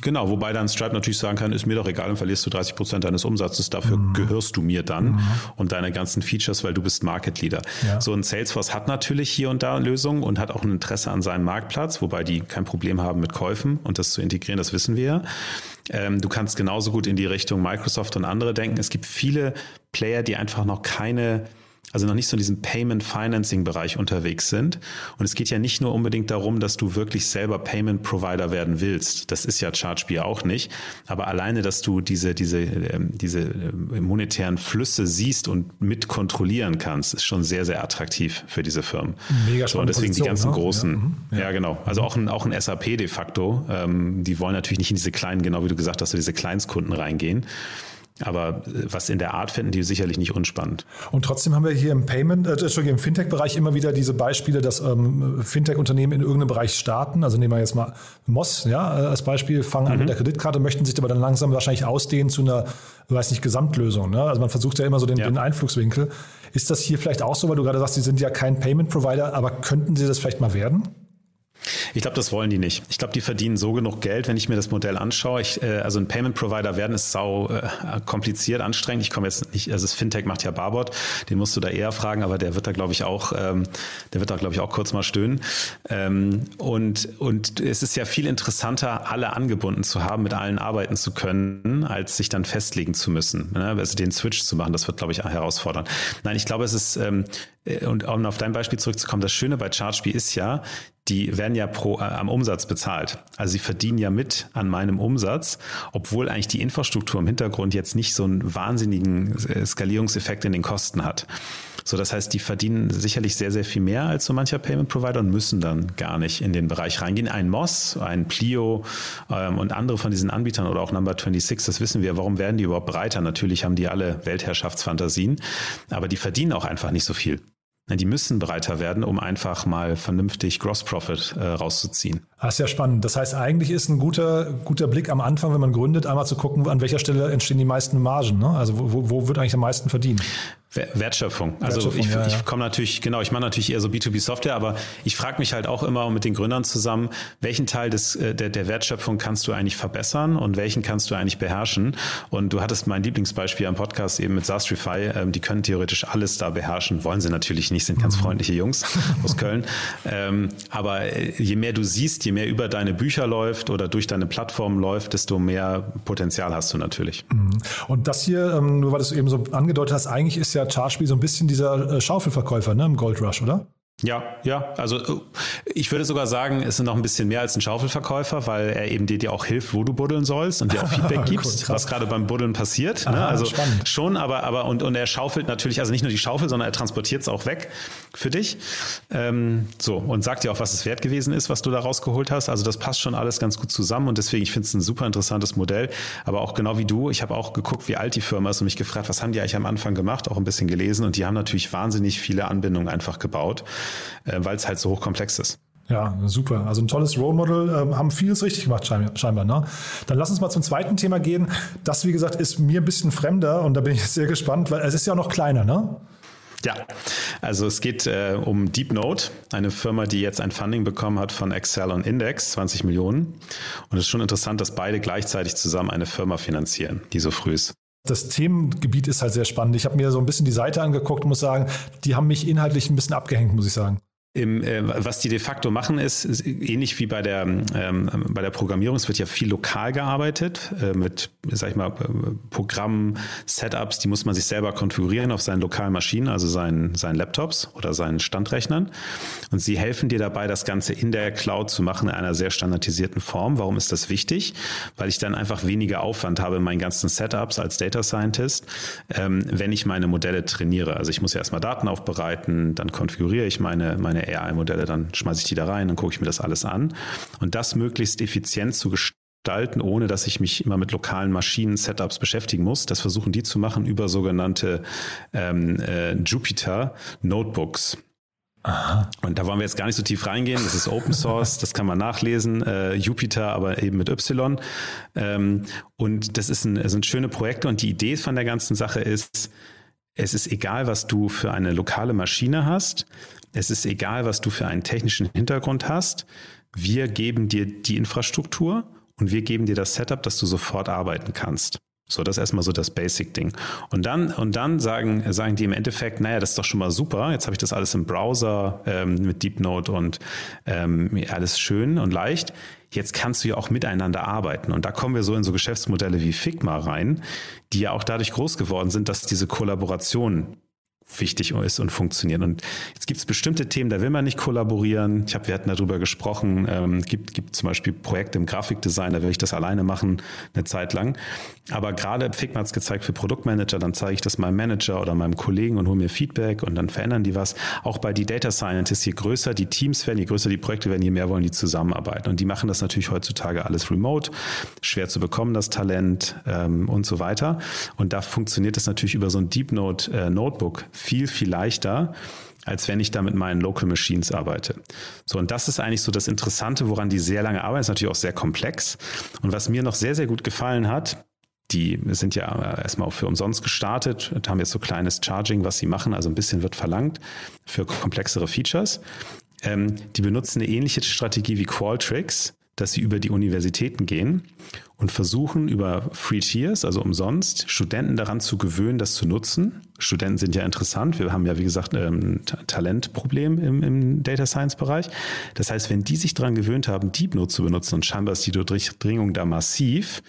Genau, wobei dann Stripe natürlich sagen kann, ist mir doch egal, dann verlierst du 30 Prozent deines Umsatzes, dafür mhm. gehörst du mir dann mhm. und deine ganzen Features, weil du bist Market Leader. Ja. So ein Salesforce hat natürlich hier und da Lösungen und hat auch ein Interesse an seinem Marktplatz, wobei die kein Problem haben mit Käufen und das zu integrieren, das wissen wir. Ähm, du kannst genauso gut in die Richtung Microsoft und andere denken. Es gibt viele Player, die einfach noch keine also noch nicht so in diesem Payment Financing Bereich unterwegs sind. Und es geht ja nicht nur unbedingt darum, dass du wirklich selber Payment Provider werden willst. Das ist ja ChargeBee auch nicht. Aber alleine, dass du diese, diese, ähm, diese äh, monetären Flüsse siehst und mit kontrollieren kannst, ist schon sehr, sehr attraktiv für diese Firmen. Mega so, und deswegen Position, die ganzen ne? großen, ja. Mhm. Ja. ja. genau. Also auch ein, auch ein SAP de facto. Ähm, die wollen natürlich nicht in diese kleinen, genau wie du gesagt hast, so diese Kleinstkunden reingehen. Aber äh, was in der Art finden die sicherlich nicht unspannend. Und trotzdem haben wir hier im Payment, äh, Entschuldigung, im Fintech-Bereich immer wieder diese Beispiele, dass ähm, Fintech-Unternehmen in irgendeinem Bereich starten. Also nehmen wir jetzt mal Moss, ja, äh, als Beispiel, fangen mhm. an mit der Kreditkarte, möchten sich aber dann langsam wahrscheinlich ausdehnen zu einer, weiß nicht, Gesamtlösung. Ne? Also man versucht ja immer so den, ja. den Einflugswinkel. Ist das hier vielleicht auch so, weil du gerade sagst, Sie sind ja kein Payment-Provider, aber könnten Sie das vielleicht mal werden? Ich glaube, das wollen die nicht. Ich glaube, die verdienen so genug Geld, wenn ich mir das Modell anschaue. Ich, äh, also ein Payment Provider werden ist sau äh, kompliziert, anstrengend. Ich komme jetzt nicht, also das Fintech macht ja Barbot, den musst du da eher fragen, aber der wird da, glaube ich, auch, ähm, der wird da, glaube ich, auch kurz mal stöhnen. Ähm, und, und es ist ja viel interessanter, alle angebunden zu haben, mit allen arbeiten zu können, als sich dann festlegen zu müssen. Ne? Also den Switch zu machen, das wird, glaube ich, herausfordernd. Nein, ich glaube, es ist, ähm, äh, und um auf dein Beispiel zurückzukommen, das Schöne bei ChargeBee ist ja, die werden ja pro, äh, am Umsatz bezahlt. Also sie verdienen ja mit an meinem Umsatz, obwohl eigentlich die Infrastruktur im Hintergrund jetzt nicht so einen wahnsinnigen äh, Skalierungseffekt in den Kosten hat. So, das heißt, die verdienen sicherlich sehr, sehr viel mehr als so mancher Payment Provider und müssen dann gar nicht in den Bereich reingehen. Ein Moss, ein Plio ähm, und andere von diesen Anbietern oder auch Number 26, das wissen wir. Warum werden die überhaupt breiter? Natürlich haben die alle Weltherrschaftsfantasien, aber die verdienen auch einfach nicht so viel. Die müssen breiter werden, um einfach mal vernünftig Gross Profit äh, rauszuziehen. Das ist ja spannend. Das heißt, eigentlich ist ein guter, guter Blick am Anfang, wenn man gründet, einmal zu gucken, an welcher Stelle entstehen die meisten Margen. Ne? Also wo, wo wird eigentlich am meisten verdient? Wertschöpfung. Also Wertschöpfung, ich, ja, ich komme natürlich, genau, ich mache natürlich eher so B2B-Software, aber ich frage mich halt auch immer mit den Gründern zusammen, welchen Teil des, äh, der, der Wertschöpfung kannst du eigentlich verbessern und welchen kannst du eigentlich beherrschen? Und du hattest mein Lieblingsbeispiel am Podcast eben mit Sastrify, ähm, die können theoretisch alles da beherrschen, wollen sie natürlich nicht, sind ganz mhm. freundliche Jungs aus Köln. Ähm, aber äh, je mehr du siehst, je mehr über deine Bücher läuft oder durch deine Plattform läuft, desto mehr Potenzial hast du natürlich. Mhm. Und das hier, ähm, nur weil du es eben so angedeutet hast, eigentlich ist ja Charspiel so ein bisschen dieser äh, Schaufelverkäufer ne, im Gold Rush, oder? Ja, ja, also äh, ich würde sogar sagen, es ist noch ein bisschen mehr als ein Schaufelverkäufer, weil er eben dir, dir auch hilft, wo du buddeln sollst und dir auch Feedback gibst, cool, was gerade beim Buddeln passiert. Ne? Aha, ne? Also spannend. schon, aber, aber und, und er schaufelt natürlich, also nicht nur die Schaufel, sondern er transportiert es auch weg für dich. Ähm, so, und sagt dir auch, was es wert gewesen ist, was du da rausgeholt hast. Also das passt schon alles ganz gut zusammen und deswegen, ich finde es ein super interessantes Modell. Aber auch genau wie du, ich habe auch geguckt, wie alt die Firma ist und mich gefragt, was haben die eigentlich am Anfang gemacht, auch ein bisschen gelesen und die haben natürlich wahnsinnig viele Anbindungen einfach gebaut. Äh, weil es halt so hochkomplex ist. Ja, super. Also ein tolles Role Model, ähm, haben vieles richtig gemacht scheinbar. Ne? Dann lass uns mal zum zweiten Thema gehen. Das, wie gesagt, ist mir ein bisschen fremder und da bin ich sehr gespannt, weil es ist ja auch noch kleiner, ne? Ja, also es geht äh, um DeepNote, eine Firma, die jetzt ein Funding bekommen hat von Excel und Index, 20 Millionen. Und es ist schon interessant, dass beide gleichzeitig zusammen eine Firma finanzieren, die so früh ist. Das Themengebiet ist halt sehr spannend. Ich habe mir so ein bisschen die Seite angeguckt und muss sagen, die haben mich inhaltlich ein bisschen abgehängt, muss ich sagen. Im, äh, was die de facto machen, ist, ist ähnlich wie bei der, ähm, bei der Programmierung. Es wird ja viel lokal gearbeitet äh, mit, sag ich mal, Programmen, Setups, die muss man sich selber konfigurieren auf seinen lokalen Maschinen, also seinen, seinen Laptops oder seinen Standrechnern. Und sie helfen dir dabei, das Ganze in der Cloud zu machen in einer sehr standardisierten Form. Warum ist das wichtig? Weil ich dann einfach weniger Aufwand habe in meinen ganzen Setups als Data Scientist, ähm, wenn ich meine Modelle trainiere. Also ich muss ja erstmal Daten aufbereiten, dann konfiguriere ich meine, meine AI-Modelle, dann schmeiße ich die da rein, dann gucke ich mir das alles an. Und das möglichst effizient zu gestalten, ohne dass ich mich immer mit lokalen Maschinen-Setups beschäftigen muss. Das versuchen die zu machen über sogenannte ähm, äh, Jupyter Notebooks. Aha. Und da wollen wir jetzt gar nicht so tief reingehen. Das ist Open Source, das kann man nachlesen. Äh, Jupyter, aber eben mit Y. Ähm, und das, ist ein, das sind schöne Projekte. Und die Idee von der ganzen Sache ist, es ist egal, was du für eine lokale Maschine hast. Es ist egal, was du für einen technischen Hintergrund hast. Wir geben dir die Infrastruktur und wir geben dir das Setup, dass du sofort arbeiten kannst. So, das ist erstmal so das Basic-Ding. Und dann, und dann sagen, sagen die im Endeffekt, naja, das ist doch schon mal super. Jetzt habe ich das alles im Browser ähm, mit DeepNote und ähm, alles schön und leicht. Jetzt kannst du ja auch miteinander arbeiten. Und da kommen wir so in so Geschäftsmodelle wie Figma rein, die ja auch dadurch groß geworden sind, dass diese Kollaboration wichtig ist und funktioniert. Und jetzt gibt es bestimmte Themen, da will man nicht kollaborieren. Ich habe, wir hatten darüber gesprochen, ähm, gibt, gibt zum Beispiel Projekte im Grafikdesign, da will ich das alleine machen, eine Zeit lang. Aber gerade Figma hat es gezeigt für Produktmanager, dann zeige ich das meinem Manager oder meinem Kollegen und hole mir Feedback und dann verändern die was. Auch bei die Data Scientists, je größer die Teams werden, je größer die Projekte werden, je mehr wollen die zusammenarbeiten. Und die machen das natürlich heutzutage alles remote, schwer zu bekommen, das Talent ähm, und so weiter. Und da funktioniert das natürlich über so ein Deep Note äh, Notebook viel, viel leichter, als wenn ich da mit meinen Local Machines arbeite. So, und das ist eigentlich so das Interessante, woran die sehr lange arbeiten, ist natürlich auch sehr komplex. Und was mir noch sehr, sehr gut gefallen hat, die sind ja erstmal auch für umsonst gestartet, haben jetzt so kleines Charging, was sie machen, also ein bisschen wird verlangt für komplexere Features. Ähm, die benutzen eine ähnliche Strategie wie Qualtrics, dass sie über die Universitäten gehen und versuchen über Free Tiers, also umsonst, Studenten daran zu gewöhnen, das zu nutzen. Studenten sind ja interessant. Wir haben ja, wie gesagt, ein ähm, Talentproblem im, im Data Science Bereich. Das heißt, wenn die sich daran gewöhnt haben, DeepNote zu benutzen und scheinbar ist die Durchdringung da massiv,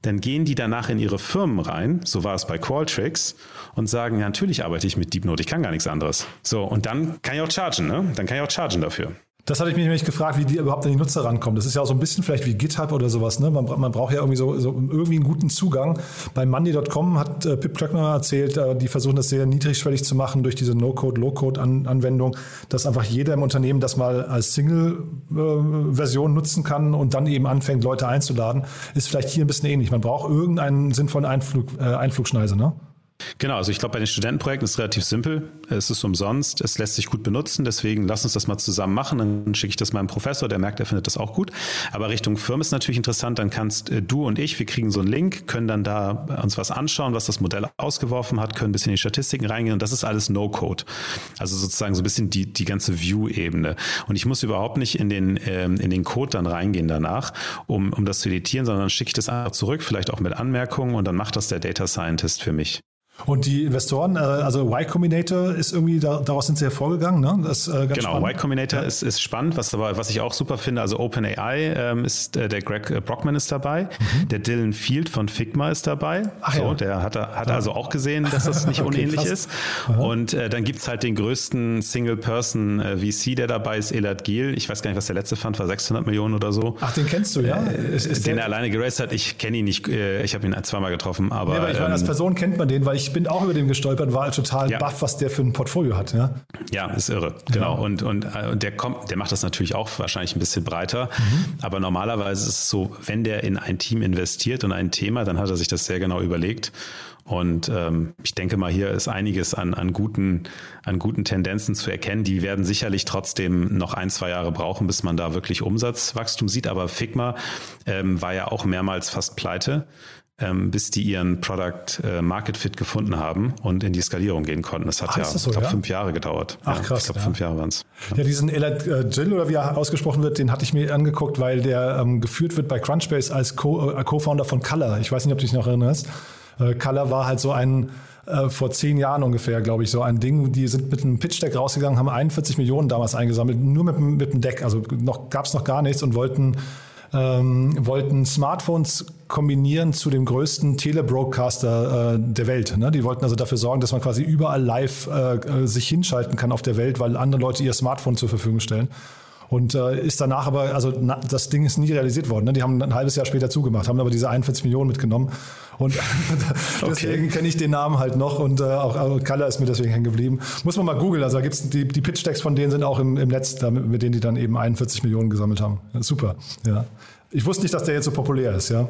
dann gehen die danach in ihre Firmen rein, so war es bei Qualtrics, und sagen, ja, natürlich arbeite ich mit DeepNote, ich kann gar nichts anderes. So, und dann kann ich auch chargen, ne? Dann kann ich auch chargen dafür. Das hatte ich mich nämlich gefragt, wie die überhaupt an die Nutzer rankommen. Das ist ja auch so ein bisschen vielleicht wie GitHub oder sowas. Ne? Man, man braucht ja irgendwie so, so, irgendwie einen guten Zugang. Bei Monday.com hat äh, Pip Klöckner erzählt, äh, die versuchen das sehr niedrigschwellig zu machen durch diese No-Code, Low-Code-Anwendung, dass einfach jeder im Unternehmen das mal als Single-Version äh, nutzen kann und dann eben anfängt, Leute einzuladen. Ist vielleicht hier ein bisschen ähnlich. Man braucht irgendeinen sinnvollen Einflug, äh, Einflugschneise. Ne? Genau, also ich glaube, bei den Studentenprojekten ist es relativ simpel. Es ist umsonst, es lässt sich gut benutzen, deswegen lass uns das mal zusammen machen. Dann schicke ich das meinem Professor, der merkt, er findet das auch gut. Aber Richtung Firmen ist natürlich interessant, dann kannst äh, du und ich, wir kriegen so einen Link, können dann da uns was anschauen, was das Modell ausgeworfen hat, können ein bisschen in die Statistiken reingehen und das ist alles No-Code. Also sozusagen so ein bisschen die, die ganze View-Ebene. Und ich muss überhaupt nicht in den, ähm, in den Code dann reingehen danach, um, um das zu editieren, sondern schicke ich das einfach zurück, vielleicht auch mit Anmerkungen und dann macht das der Data Scientist für mich. Und die Investoren, äh, also Y Combinator ist irgendwie, daraus sind sie hervorgegangen, ne? Das, äh, genau, spannend. Y Combinator ja. ist, ist spannend, was aber, was ich auch super finde, also OpenAI ähm, ist, äh, der Greg äh, Brockman ist dabei, mhm. der Dylan Field von Figma ist dabei. Ach, so, ja. der hat, hat ja. also auch gesehen, dass das nicht okay, unähnlich krass. ist. Aha. Und äh, dann gibt's halt den größten Single-Person-VC, äh, der dabei ist, Elad Giel. Ich weiß gar nicht, was der letzte fand, war 600 Millionen oder so. Ach, den kennst du, ja? Ist, ist den er alleine geraced hat. Ich kenne ihn nicht, ich habe ihn zweimal getroffen, aber... Nee, aber ich meine, als ähm, Person kennt man den, weil ich ich bin auch über den gestolpert, war total ja. baff, was der für ein Portfolio hat. Ja, ja ist irre. Genau. Und, und, äh, und der kommt, der macht das natürlich auch wahrscheinlich ein bisschen breiter. Mhm. Aber normalerweise ist es so, wenn der in ein Team investiert und ein Thema, dann hat er sich das sehr genau überlegt. Und ähm, ich denke mal, hier ist einiges an, an, guten, an guten Tendenzen zu erkennen. Die werden sicherlich trotzdem noch ein, zwei Jahre brauchen, bis man da wirklich Umsatzwachstum sieht. Aber Figma ähm, war ja auch mehrmals fast pleite ähm, bis die ihren Product äh, Market Fit gefunden haben und in die Skalierung gehen konnten. Das hat Ach, ja, so, ich glaube, ja? fünf Jahre gedauert. Ach krass. Ich glaube, ja. fünf Jahre waren es. Ja. ja, diesen Elad äh, Jill oder wie er ausgesprochen wird, den hatte ich mir angeguckt, weil der ähm, geführt wird bei Crunchbase als äh, Co-Founder von Color. Ich weiß nicht, ob du dich noch erinnerst. Äh, Color war halt so ein äh, vor zehn Jahren ungefähr, glaube ich, so ein Ding. Die sind mit einem Pitch-Deck rausgegangen, haben 41 Millionen damals eingesammelt, nur mit, mit dem Deck. Also noch, gab es noch gar nichts und wollten, ähm, wollten Smartphones kombinieren zu dem größten Telebroadcaster äh, der Welt. Ne? Die wollten also dafür sorgen, dass man quasi überall live äh, äh sich hinschalten kann auf der Welt, weil andere Leute ihr Smartphone zur Verfügung stellen. Und äh, ist danach aber, also na, das Ding ist nie realisiert worden. Ne? Die haben ein halbes Jahr später zugemacht, haben aber diese 41 Millionen mitgenommen. Und deswegen okay. kenne ich den Namen halt noch und äh, auch also Kalle ist mir deswegen hängen geblieben. Muss man mal googeln. Also da gibt's die, die Pitch-Decks von denen sind auch im, im Netz, damit, mit denen die dann eben 41 Millionen gesammelt haben. Super. Ja. Ich wusste nicht, dass der jetzt so populär ist, ja.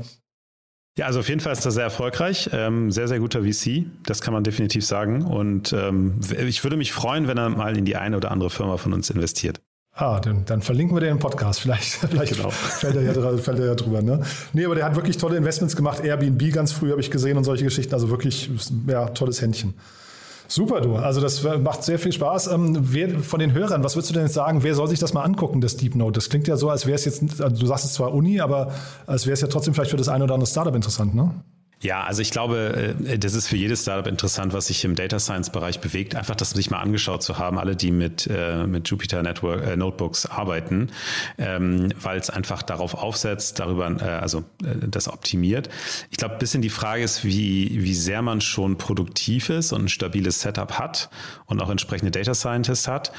Ja, also auf jeden Fall ist er sehr erfolgreich, ähm, sehr, sehr guter VC, das kann man definitiv sagen. Und ähm, ich würde mich freuen, wenn er mal in die eine oder andere Firma von uns investiert. Ah, dann, dann, verlinken wir den im Podcast. Vielleicht, vielleicht genau. fällt, er ja, fällt er ja drüber. Ne? Nee, aber der hat wirklich tolle Investments gemacht. Airbnb ganz früh habe ich gesehen und solche Geschichten. Also wirklich, ja, tolles Händchen. Super, du. Also das macht sehr viel Spaß. Ähm, wer, von den Hörern, was würdest du denn jetzt sagen, wer soll sich das mal angucken, das Deep Note? Das klingt ja so, als wäre es jetzt, also du sagst es zwar Uni, aber als wäre es ja trotzdem vielleicht für das eine oder andere Startup interessant, ne? Ja, also ich glaube, äh, das ist für jedes Startup interessant, was sich im Data Science Bereich bewegt. Einfach das sich mal angeschaut zu haben, alle, die mit, äh, mit Jupyter Network äh, Notebooks arbeiten, ähm, weil es einfach darauf aufsetzt, darüber, äh, also äh, das optimiert. Ich glaube, bisschen die Frage ist, wie, wie sehr man schon produktiv ist und ein stabiles Setup hat und auch entsprechende Data Scientists hat.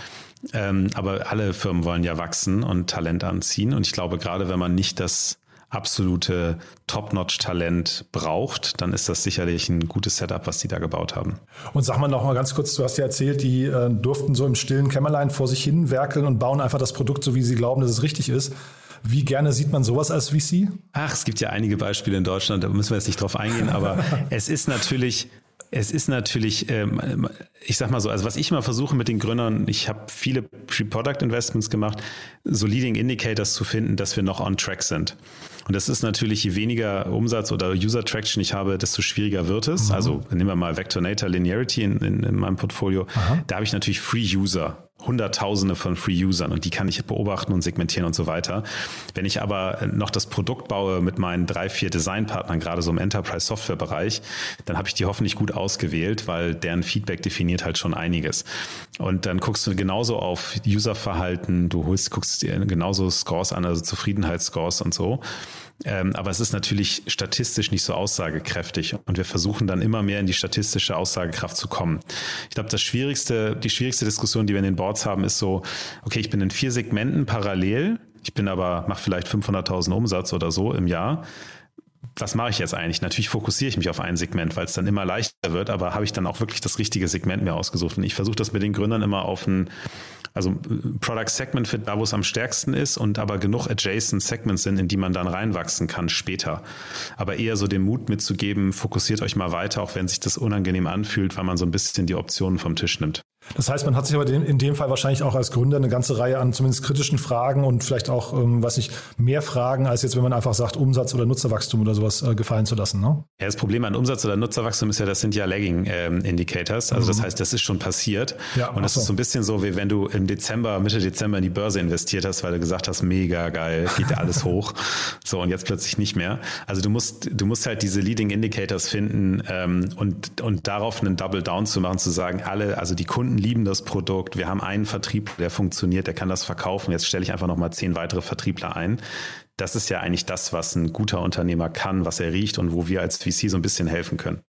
Ähm, aber alle Firmen wollen ja wachsen und Talent anziehen. Und ich glaube, gerade wenn man nicht das absolute Top-Notch-Talent braucht, dann ist das sicherlich ein gutes Setup, was die da gebaut haben. Und sag mal noch mal ganz kurz, du hast ja erzählt, die äh, durften so im stillen Kämmerlein vor sich hin werkeln und bauen einfach das Produkt so, wie sie glauben, dass es richtig ist. Wie gerne sieht man sowas als VC? Ach, es gibt ja einige Beispiele in Deutschland, da müssen wir jetzt nicht drauf eingehen, aber es ist natürlich es ist natürlich, ähm, ich sag mal so, also was ich immer versuche mit den Gründern, ich habe viele Pre-Product Investments gemacht, so Leading Indicators zu finden, dass wir noch on track sind. Und das ist natürlich, je weniger Umsatz oder User Traction ich habe, desto schwieriger wird es. Mhm. Also nehmen wir mal Vectornator Linearity in, in, in meinem Portfolio. Aha. Da habe ich natürlich Free User. Hunderttausende von Free-Usern und die kann ich beobachten und segmentieren und so weiter. Wenn ich aber noch das Produkt baue mit meinen drei, vier Designpartnern, gerade so im Enterprise-Software-Bereich, dann habe ich die hoffentlich gut ausgewählt, weil deren Feedback definiert halt schon einiges. Und dann guckst du genauso auf Userverhalten, du holst, guckst dir genauso Scores an, also Zufriedenheitsscores und so. Ähm, aber es ist natürlich statistisch nicht so aussagekräftig und wir versuchen dann immer mehr in die statistische Aussagekraft zu kommen. Ich glaube, das schwierigste, die schwierigste Diskussion, die wir in den Boards haben, ist so, okay, ich bin in vier Segmenten parallel, ich bin aber, mache vielleicht 500.000 Umsatz oder so im Jahr was mache ich jetzt eigentlich? Natürlich fokussiere ich mich auf ein Segment, weil es dann immer leichter wird, aber habe ich dann auch wirklich das richtige Segment mir ausgesucht? Und ich versuche das mit den Gründern immer auf ein also Product Segment Fit da, wo es am stärksten ist und aber genug Adjacent Segments sind, in die man dann reinwachsen kann später. Aber eher so den Mut mitzugeben, fokussiert euch mal weiter, auch wenn sich das unangenehm anfühlt, weil man so ein bisschen die Optionen vom Tisch nimmt. Das heißt, man hat sich aber in dem Fall wahrscheinlich auch als Gründer eine ganze Reihe an zumindest kritischen Fragen und vielleicht auch, ähm, was ich, mehr Fragen, als jetzt, wenn man einfach sagt, Umsatz oder Nutzerwachstum oder sowas äh, gefallen zu lassen. Ne? Ja, das Problem an Umsatz oder Nutzerwachstum ist ja, das sind ja Lagging ähm, Indicators. Also mhm. das heißt, das ist schon passiert. Ja, und das so. ist so ein bisschen so, wie wenn du im Dezember, Mitte Dezember in die Börse investiert hast, weil du gesagt hast, mega geil, geht ja alles hoch. So, und jetzt plötzlich nicht mehr. Also du musst, du musst halt diese Leading Indicators finden ähm, und, und darauf einen Double Down zu machen, zu sagen, alle, also die Kunden lieben das Produkt. Wir haben einen Vertrieb, der funktioniert, der kann das verkaufen. Jetzt stelle ich einfach nochmal zehn weitere Vertriebler ein. Das ist ja eigentlich das, was ein guter Unternehmer kann, was er riecht und wo wir als VC so ein bisschen helfen können.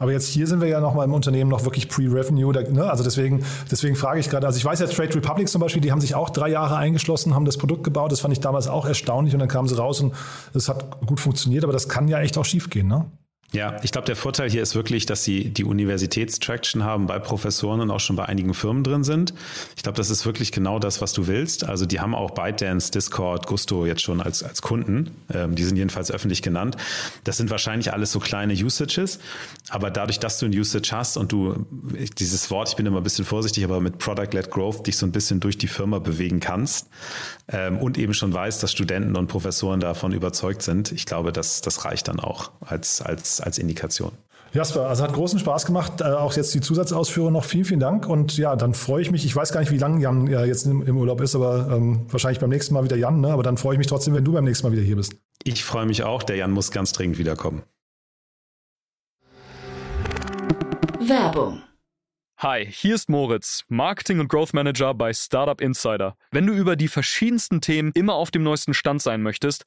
Aber jetzt hier sind wir ja noch mal im Unternehmen noch wirklich Pre-Revenue. Ne? Also deswegen, deswegen frage ich gerade, also ich weiß ja Trade Republic zum Beispiel, die haben sich auch drei Jahre eingeschlossen, haben das Produkt gebaut. Das fand ich damals auch erstaunlich und dann kamen sie raus und es hat gut funktioniert. Aber das kann ja echt auch schief gehen, ne? Ja, ich glaube, der Vorteil hier ist wirklich, dass sie die Universitätstraction haben bei Professoren und auch schon bei einigen Firmen drin sind. Ich glaube, das ist wirklich genau das, was du willst. Also die haben auch ByteDance, Discord, Gusto jetzt schon als, als Kunden. Ähm, die sind jedenfalls öffentlich genannt. Das sind wahrscheinlich alles so kleine Usages. Aber dadurch, dass du ein Usage hast und du dieses Wort, ich bin immer ein bisschen vorsichtig, aber mit Product-led Growth dich so ein bisschen durch die Firma bewegen kannst ähm, und eben schon weißt, dass Studenten und Professoren davon überzeugt sind, ich glaube, das, das reicht dann auch als, als als, Indikation. Jasper, also hat großen Spaß gemacht. Äh, auch jetzt die Zusatzausführung noch. Vielen, vielen Dank. Und ja, dann freue ich mich. Ich weiß gar nicht, wie lange Jan ja, jetzt im, im, Urlaub ist, aber ähm, wahrscheinlich beim nächsten Mal wieder Jan. Ne? Aber dann freue ich mich trotzdem, wenn du beim nächsten Mal wieder hier bist. Ich freue mich auch. Der Jan muss ganz dringend wiederkommen. Werbung. Hi, hier ist Moritz, Marketing und Growth Manager bei Startup Insider. Wenn du über die verschiedensten Themen immer auf dem neuesten Stand sein möchtest,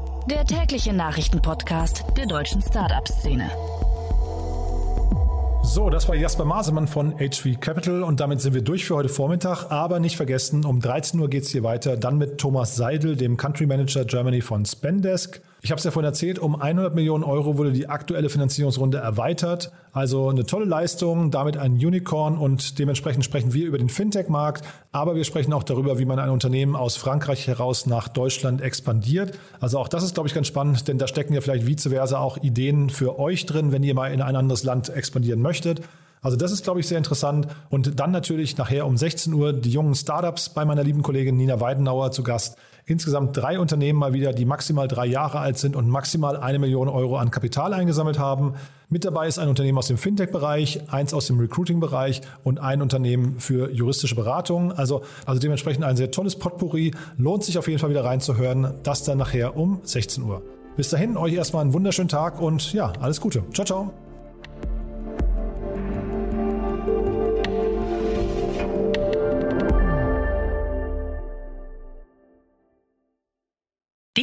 der tägliche Nachrichtenpodcast der deutschen Startup-Szene. So, das war Jasper Masemann von HV Capital und damit sind wir durch für heute Vormittag. Aber nicht vergessen, um 13 Uhr geht es hier weiter, dann mit Thomas Seidel, dem Country Manager Germany von Spendesk. Ich habe es ja vorhin erzählt, um 100 Millionen Euro wurde die aktuelle Finanzierungsrunde erweitert. Also eine tolle Leistung, damit ein Unicorn und dementsprechend sprechen wir über den Fintech-Markt, aber wir sprechen auch darüber, wie man ein Unternehmen aus Frankreich heraus nach Deutschland expandiert. Also auch das ist, glaube ich, ganz spannend, denn da stecken ja vielleicht vice versa auch Ideen für euch drin, wenn ihr mal in ein anderes Land expandieren möchtet. Also das ist, glaube ich, sehr interessant. Und dann natürlich nachher um 16 Uhr die jungen Startups bei meiner lieben Kollegin Nina Weidenauer zu Gast. Insgesamt drei Unternehmen mal wieder, die maximal drei Jahre alt sind und maximal eine Million Euro an Kapital eingesammelt haben. Mit dabei ist ein Unternehmen aus dem Fintech-Bereich, eins aus dem Recruiting-Bereich und ein Unternehmen für juristische Beratung. Also, also dementsprechend ein sehr tolles Potpourri. Lohnt sich auf jeden Fall wieder reinzuhören. Das dann nachher um 16 Uhr. Bis dahin euch erstmal einen wunderschönen Tag und ja, alles Gute. Ciao, ciao.